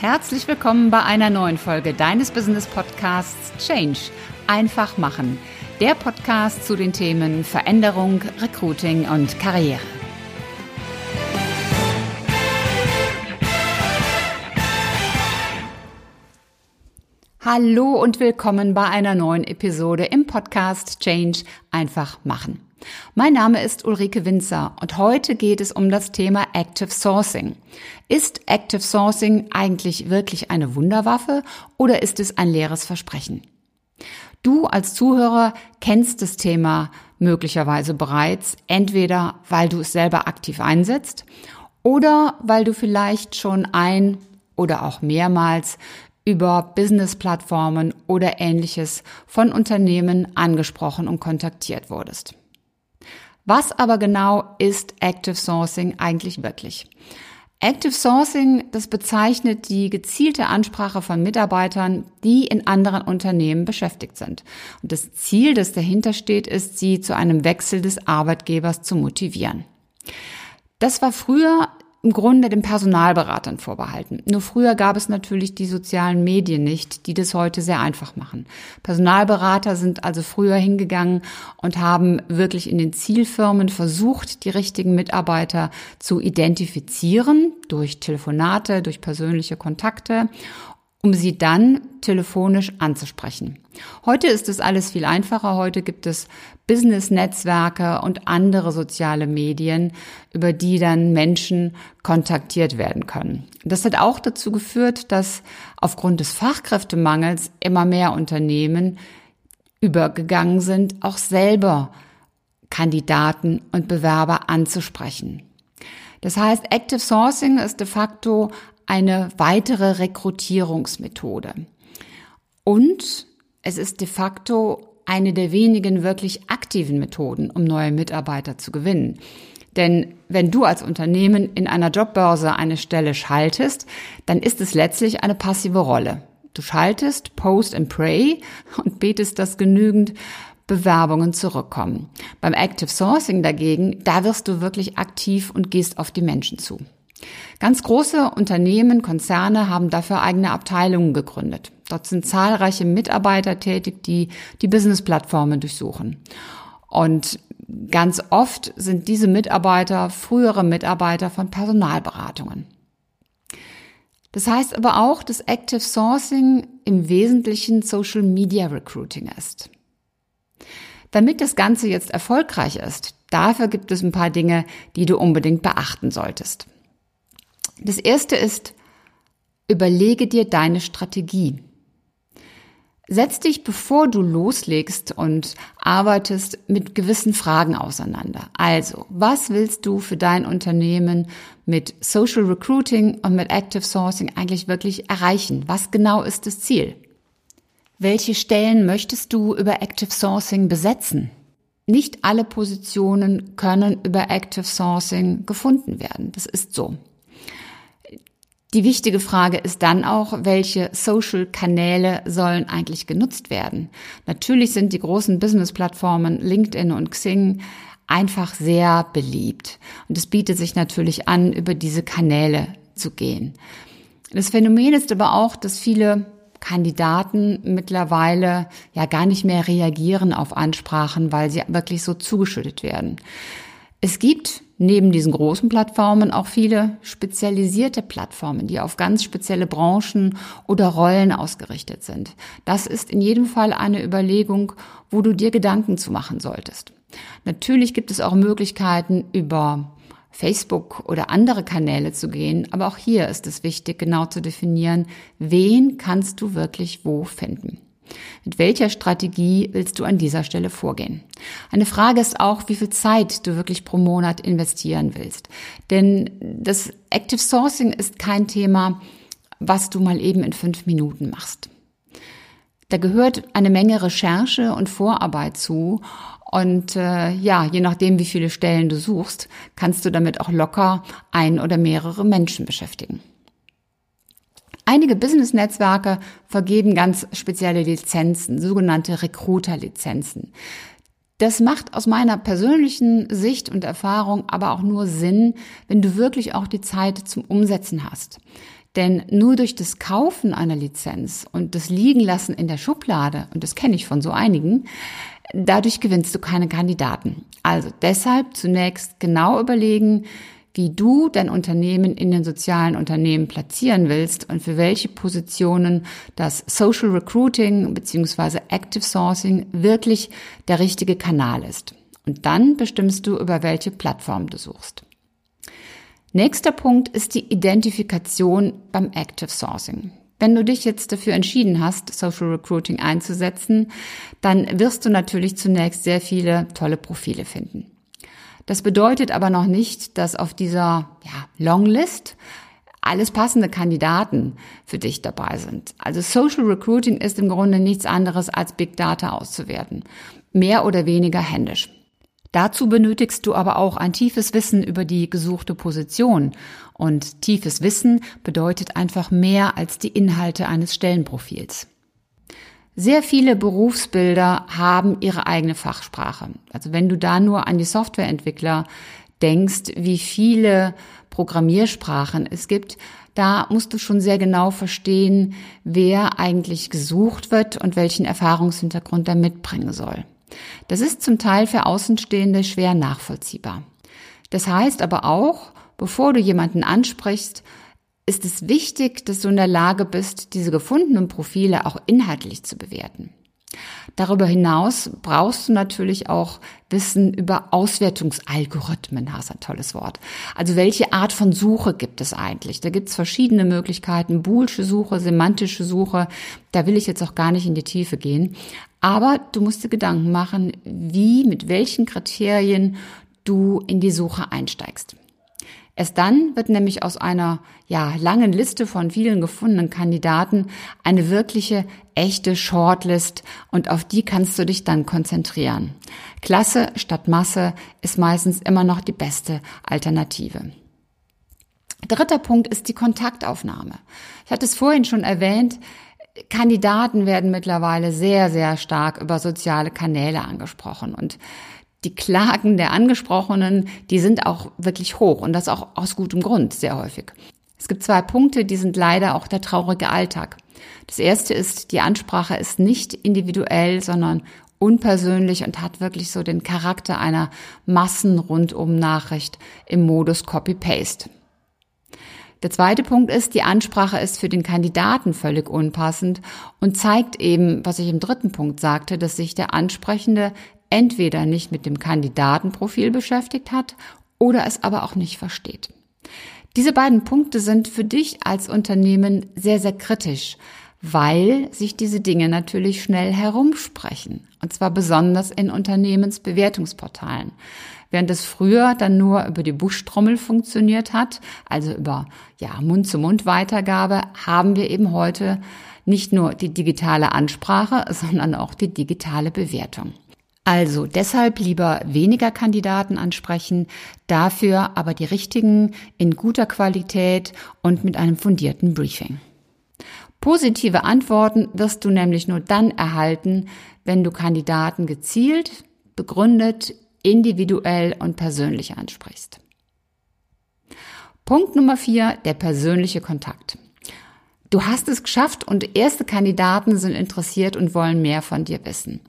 Herzlich willkommen bei einer neuen Folge deines Business Podcasts Change. Einfach machen. Der Podcast zu den Themen Veränderung, Recruiting und Karriere. Hallo und willkommen bei einer neuen Episode im Podcast Change einfach machen. Mein Name ist Ulrike Winzer und heute geht es um das Thema Active Sourcing. Ist Active Sourcing eigentlich wirklich eine Wunderwaffe oder ist es ein leeres Versprechen? Du als Zuhörer kennst das Thema möglicherweise bereits, entweder weil du es selber aktiv einsetzt oder weil du vielleicht schon ein oder auch mehrmals über Business-Plattformen oder ähnliches von Unternehmen angesprochen und kontaktiert wurdest. Was aber genau ist Active Sourcing eigentlich wirklich? Active Sourcing, das bezeichnet die gezielte Ansprache von Mitarbeitern, die in anderen Unternehmen beschäftigt sind. Und das Ziel, das dahinter steht, ist, sie zu einem Wechsel des Arbeitgebers zu motivieren. Das war früher im Grunde den Personalberatern vorbehalten. Nur früher gab es natürlich die sozialen Medien nicht, die das heute sehr einfach machen. Personalberater sind also früher hingegangen und haben wirklich in den Zielfirmen versucht, die richtigen Mitarbeiter zu identifizieren durch Telefonate, durch persönliche Kontakte um sie dann telefonisch anzusprechen. Heute ist es alles viel einfacher. Heute gibt es Business-Netzwerke und andere soziale Medien, über die dann Menschen kontaktiert werden können. Das hat auch dazu geführt, dass aufgrund des Fachkräftemangels immer mehr Unternehmen übergegangen sind, auch selber Kandidaten und Bewerber anzusprechen. Das heißt, Active Sourcing ist de facto eine weitere Rekrutierungsmethode. Und es ist de facto eine der wenigen wirklich aktiven Methoden, um neue Mitarbeiter zu gewinnen. Denn wenn du als Unternehmen in einer Jobbörse eine Stelle schaltest, dann ist es letztlich eine passive Rolle. Du schaltest, post and pray und betest, dass genügend Bewerbungen zurückkommen. Beim Active Sourcing dagegen, da wirst du wirklich aktiv und gehst auf die Menschen zu. Ganz große Unternehmen, Konzerne haben dafür eigene Abteilungen gegründet. Dort sind zahlreiche Mitarbeiter tätig, die die Business-Plattformen durchsuchen. Und ganz oft sind diese Mitarbeiter frühere Mitarbeiter von Personalberatungen. Das heißt aber auch, dass Active Sourcing im Wesentlichen Social Media Recruiting ist. Damit das Ganze jetzt erfolgreich ist, dafür gibt es ein paar Dinge, die du unbedingt beachten solltest. Das erste ist, überlege dir deine Strategie. Setz dich, bevor du loslegst und arbeitest, mit gewissen Fragen auseinander. Also, was willst du für dein Unternehmen mit Social Recruiting und mit Active Sourcing eigentlich wirklich erreichen? Was genau ist das Ziel? Welche Stellen möchtest du über Active Sourcing besetzen? Nicht alle Positionen können über Active Sourcing gefunden werden. Das ist so. Die wichtige Frage ist dann auch, welche Social-Kanäle sollen eigentlich genutzt werden? Natürlich sind die großen Business-Plattformen LinkedIn und Xing einfach sehr beliebt. Und es bietet sich natürlich an, über diese Kanäle zu gehen. Das Phänomen ist aber auch, dass viele Kandidaten mittlerweile ja gar nicht mehr reagieren auf Ansprachen, weil sie wirklich so zugeschüttet werden. Es gibt neben diesen großen Plattformen auch viele spezialisierte Plattformen, die auf ganz spezielle Branchen oder Rollen ausgerichtet sind. Das ist in jedem Fall eine Überlegung, wo du dir Gedanken zu machen solltest. Natürlich gibt es auch Möglichkeiten über Facebook oder andere Kanäle zu gehen, aber auch hier ist es wichtig, genau zu definieren, wen kannst du wirklich wo finden. Mit welcher Strategie willst du an dieser Stelle vorgehen? Eine Frage ist auch, wie viel Zeit du wirklich pro Monat investieren willst. Denn das Active Sourcing ist kein Thema, was du mal eben in fünf Minuten machst. Da gehört eine Menge Recherche und Vorarbeit zu. Und äh, ja, je nachdem, wie viele Stellen du suchst, kannst du damit auch locker ein oder mehrere Menschen beschäftigen. Einige Business-Netzwerke vergeben ganz spezielle Lizenzen, sogenannte Recruiter-Lizenzen. Das macht aus meiner persönlichen Sicht und Erfahrung aber auch nur Sinn, wenn du wirklich auch die Zeit zum Umsetzen hast. Denn nur durch das Kaufen einer Lizenz und das Liegenlassen in der Schublade, und das kenne ich von so einigen, dadurch gewinnst du keine Kandidaten. Also deshalb zunächst genau überlegen, wie du dein Unternehmen in den sozialen Unternehmen platzieren willst und für welche Positionen das Social Recruiting bzw. Active Sourcing wirklich der richtige Kanal ist. Und dann bestimmst du, über welche Plattform du suchst. Nächster Punkt ist die Identifikation beim Active Sourcing. Wenn du dich jetzt dafür entschieden hast, Social Recruiting einzusetzen, dann wirst du natürlich zunächst sehr viele tolle Profile finden. Das bedeutet aber noch nicht, dass auf dieser ja, Longlist alles passende Kandidaten für dich dabei sind. Also Social Recruiting ist im Grunde nichts anderes als Big Data auszuwerten. Mehr oder weniger händisch. Dazu benötigst du aber auch ein tiefes Wissen über die gesuchte Position. Und tiefes Wissen bedeutet einfach mehr als die Inhalte eines Stellenprofils. Sehr viele Berufsbilder haben ihre eigene Fachsprache. Also wenn du da nur an die Softwareentwickler denkst, wie viele Programmiersprachen es gibt, da musst du schon sehr genau verstehen, wer eigentlich gesucht wird und welchen Erfahrungshintergrund er mitbringen soll. Das ist zum Teil für Außenstehende schwer nachvollziehbar. Das heißt aber auch, bevor du jemanden ansprichst, ist es wichtig, dass du in der Lage bist, diese gefundenen Profile auch inhaltlich zu bewerten. Darüber hinaus brauchst du natürlich auch Wissen über Auswertungsalgorithmen. Das ist ein tolles Wort. Also welche Art von Suche gibt es eigentlich? Da gibt es verschiedene Möglichkeiten. Boolsche Suche, semantische Suche. Da will ich jetzt auch gar nicht in die Tiefe gehen. Aber du musst dir Gedanken machen, wie, mit welchen Kriterien du in die Suche einsteigst. Erst dann wird nämlich aus einer ja, langen Liste von vielen gefundenen Kandidaten eine wirkliche, echte Shortlist und auf die kannst du dich dann konzentrieren. Klasse statt Masse ist meistens immer noch die beste Alternative. Dritter Punkt ist die Kontaktaufnahme. Ich hatte es vorhin schon erwähnt, Kandidaten werden mittlerweile sehr, sehr stark über soziale Kanäle angesprochen und die Klagen der Angesprochenen, die sind auch wirklich hoch und das auch aus gutem Grund sehr häufig. Es gibt zwei Punkte, die sind leider auch der traurige Alltag. Das erste ist, die Ansprache ist nicht individuell, sondern unpersönlich und hat wirklich so den Charakter einer Massenrundum-Nachricht im Modus Copy-Paste. Der zweite Punkt ist, die Ansprache ist für den Kandidaten völlig unpassend und zeigt eben, was ich im dritten Punkt sagte, dass sich der Ansprechende entweder nicht mit dem Kandidatenprofil beschäftigt hat oder es aber auch nicht versteht. Diese beiden Punkte sind für dich als Unternehmen sehr, sehr kritisch, weil sich diese Dinge natürlich schnell herumsprechen. Und zwar besonders in Unternehmensbewertungsportalen. Während es früher dann nur über die Buschtrommel funktioniert hat, also über ja, Mund-zu-Mund-Weitergabe, haben wir eben heute nicht nur die digitale Ansprache, sondern auch die digitale Bewertung. Also deshalb lieber weniger Kandidaten ansprechen, dafür aber die richtigen in guter Qualität und mit einem fundierten Briefing. Positive Antworten wirst du nämlich nur dann erhalten, wenn du Kandidaten gezielt, begründet, individuell und persönlich ansprichst. Punkt Nummer vier, der persönliche Kontakt. Du hast es geschafft und erste Kandidaten sind interessiert und wollen mehr von dir wissen.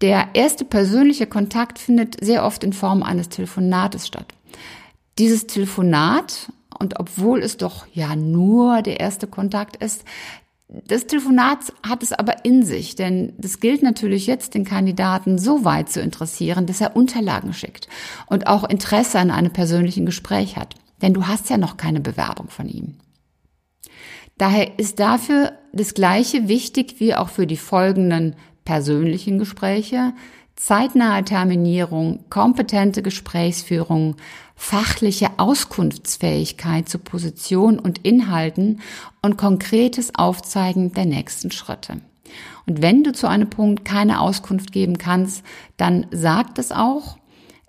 Der erste persönliche Kontakt findet sehr oft in Form eines Telefonates statt. Dieses Telefonat, und obwohl es doch ja nur der erste Kontakt ist, das Telefonat hat es aber in sich, denn das gilt natürlich jetzt, den Kandidaten so weit zu interessieren, dass er Unterlagen schickt und auch Interesse an einem persönlichen Gespräch hat. Denn du hast ja noch keine Bewerbung von ihm. Daher ist dafür das Gleiche wichtig wie auch für die folgenden persönlichen Gespräche, zeitnahe Terminierung, kompetente Gesprächsführung, fachliche Auskunftsfähigkeit zu Position und Inhalten und konkretes Aufzeigen der nächsten Schritte. Und wenn du zu einem Punkt keine Auskunft geben kannst, dann sag das auch.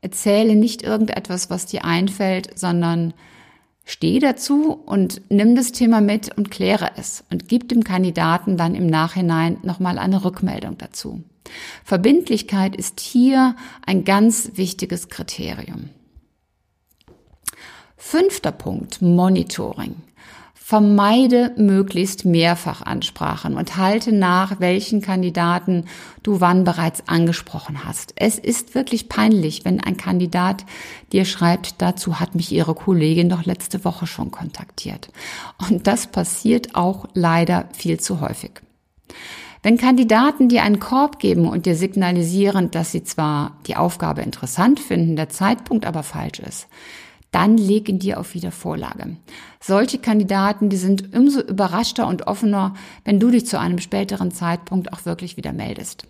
Erzähle nicht irgendetwas, was dir einfällt, sondern Steh dazu und nimm das Thema mit und kläre es und gib dem Kandidaten dann im Nachhinein nochmal eine Rückmeldung dazu. Verbindlichkeit ist hier ein ganz wichtiges Kriterium. Fünfter Punkt, Monitoring. Vermeide möglichst Mehrfachansprachen und halte nach, welchen Kandidaten du wann bereits angesprochen hast. Es ist wirklich peinlich, wenn ein Kandidat dir schreibt, dazu hat mich ihre Kollegin doch letzte Woche schon kontaktiert. Und das passiert auch leider viel zu häufig. Wenn Kandidaten dir einen Korb geben und dir signalisieren, dass sie zwar die Aufgabe interessant finden, der Zeitpunkt aber falsch ist, dann leg ihn dir auf Wiedervorlage. Solche Kandidaten, die sind umso überraschter und offener, wenn du dich zu einem späteren Zeitpunkt auch wirklich wieder meldest.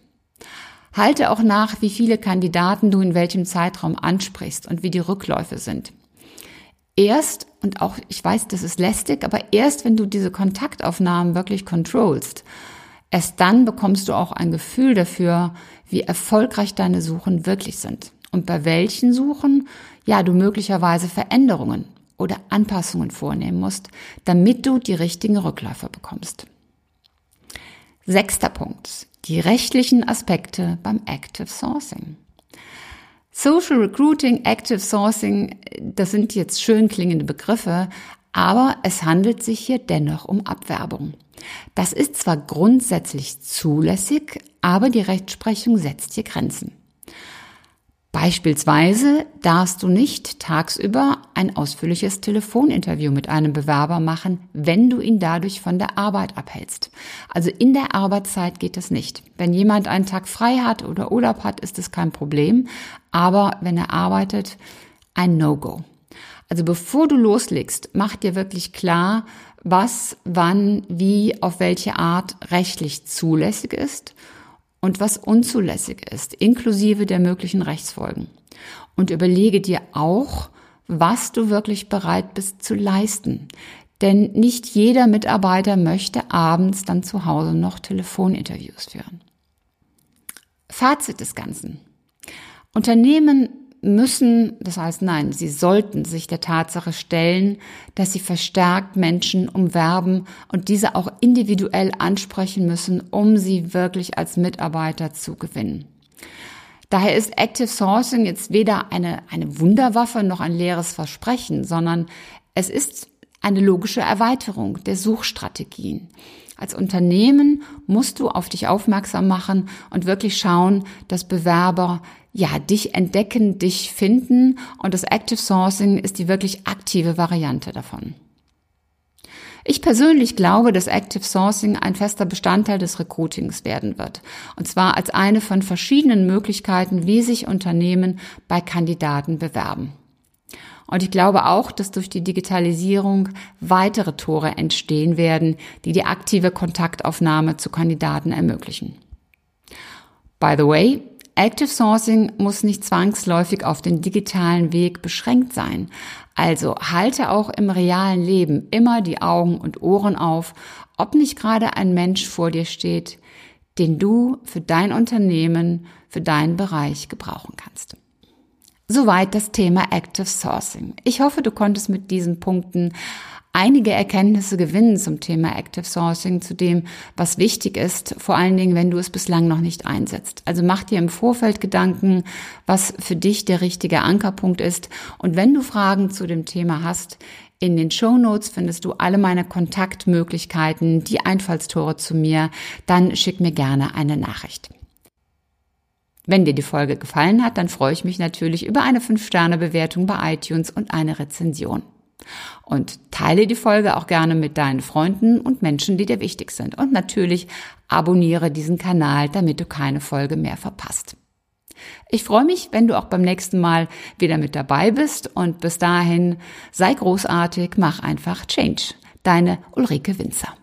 Halte auch nach, wie viele Kandidaten du in welchem Zeitraum ansprichst und wie die Rückläufe sind. Erst, und auch ich weiß, das ist lästig, aber erst wenn du diese Kontaktaufnahmen wirklich controllst, erst dann bekommst du auch ein Gefühl dafür, wie erfolgreich deine Suchen wirklich sind und bei welchen Suchen ja du möglicherweise Veränderungen oder Anpassungen vornehmen musst, damit du die richtigen Rückläufer bekommst. Sechster Punkt. Die rechtlichen Aspekte beim Active Sourcing. Social Recruiting, Active Sourcing, das sind jetzt schön klingende Begriffe, aber es handelt sich hier dennoch um Abwerbung. Das ist zwar grundsätzlich zulässig, aber die Rechtsprechung setzt hier Grenzen. Beispielsweise darfst du nicht tagsüber ein ausführliches Telefoninterview mit einem Bewerber machen, wenn du ihn dadurch von der Arbeit abhältst. Also in der Arbeitszeit geht das nicht. Wenn jemand einen Tag frei hat oder Urlaub hat, ist es kein Problem. Aber wenn er arbeitet, ein No-Go. Also bevor du loslegst, mach dir wirklich klar, was, wann, wie, auf welche Art rechtlich zulässig ist und was unzulässig ist, inklusive der möglichen Rechtsfolgen. Und überlege dir auch, was du wirklich bereit bist zu leisten. Denn nicht jeder Mitarbeiter möchte abends dann zu Hause noch Telefoninterviews führen. Fazit des Ganzen. Unternehmen müssen, das heißt nein, sie sollten sich der Tatsache stellen, dass sie verstärkt Menschen umwerben und diese auch individuell ansprechen müssen, um sie wirklich als Mitarbeiter zu gewinnen. Daher ist Active Sourcing jetzt weder eine, eine Wunderwaffe noch ein leeres Versprechen, sondern es ist eine logische Erweiterung der Suchstrategien. Als Unternehmen musst du auf dich aufmerksam machen und wirklich schauen, dass Bewerber ja, dich entdecken, dich finden und das Active Sourcing ist die wirklich aktive Variante davon. Ich persönlich glaube, dass Active Sourcing ein fester Bestandteil des Recruitings werden wird. Und zwar als eine von verschiedenen Möglichkeiten, wie sich Unternehmen bei Kandidaten bewerben. Und ich glaube auch, dass durch die Digitalisierung weitere Tore entstehen werden, die die aktive Kontaktaufnahme zu Kandidaten ermöglichen. By the way, Active Sourcing muss nicht zwangsläufig auf den digitalen Weg beschränkt sein. Also halte auch im realen Leben immer die Augen und Ohren auf, ob nicht gerade ein Mensch vor dir steht, den du für dein Unternehmen, für deinen Bereich gebrauchen kannst. Soweit das Thema Active Sourcing. Ich hoffe, du konntest mit diesen Punkten einige Erkenntnisse gewinnen zum Thema Active Sourcing, zu dem, was wichtig ist, vor allen Dingen, wenn du es bislang noch nicht einsetzt. Also mach dir im Vorfeld Gedanken, was für dich der richtige Ankerpunkt ist. Und wenn du Fragen zu dem Thema hast, in den Show Notes findest du alle meine Kontaktmöglichkeiten, die Einfallstore zu mir. Dann schick mir gerne eine Nachricht. Wenn dir die Folge gefallen hat, dann freue ich mich natürlich über eine 5-Sterne-Bewertung bei iTunes und eine Rezension. Und teile die Folge auch gerne mit deinen Freunden und Menschen, die dir wichtig sind. Und natürlich abonniere diesen Kanal, damit du keine Folge mehr verpasst. Ich freue mich, wenn du auch beim nächsten Mal wieder mit dabei bist und bis dahin sei großartig, mach einfach Change. Deine Ulrike Winzer.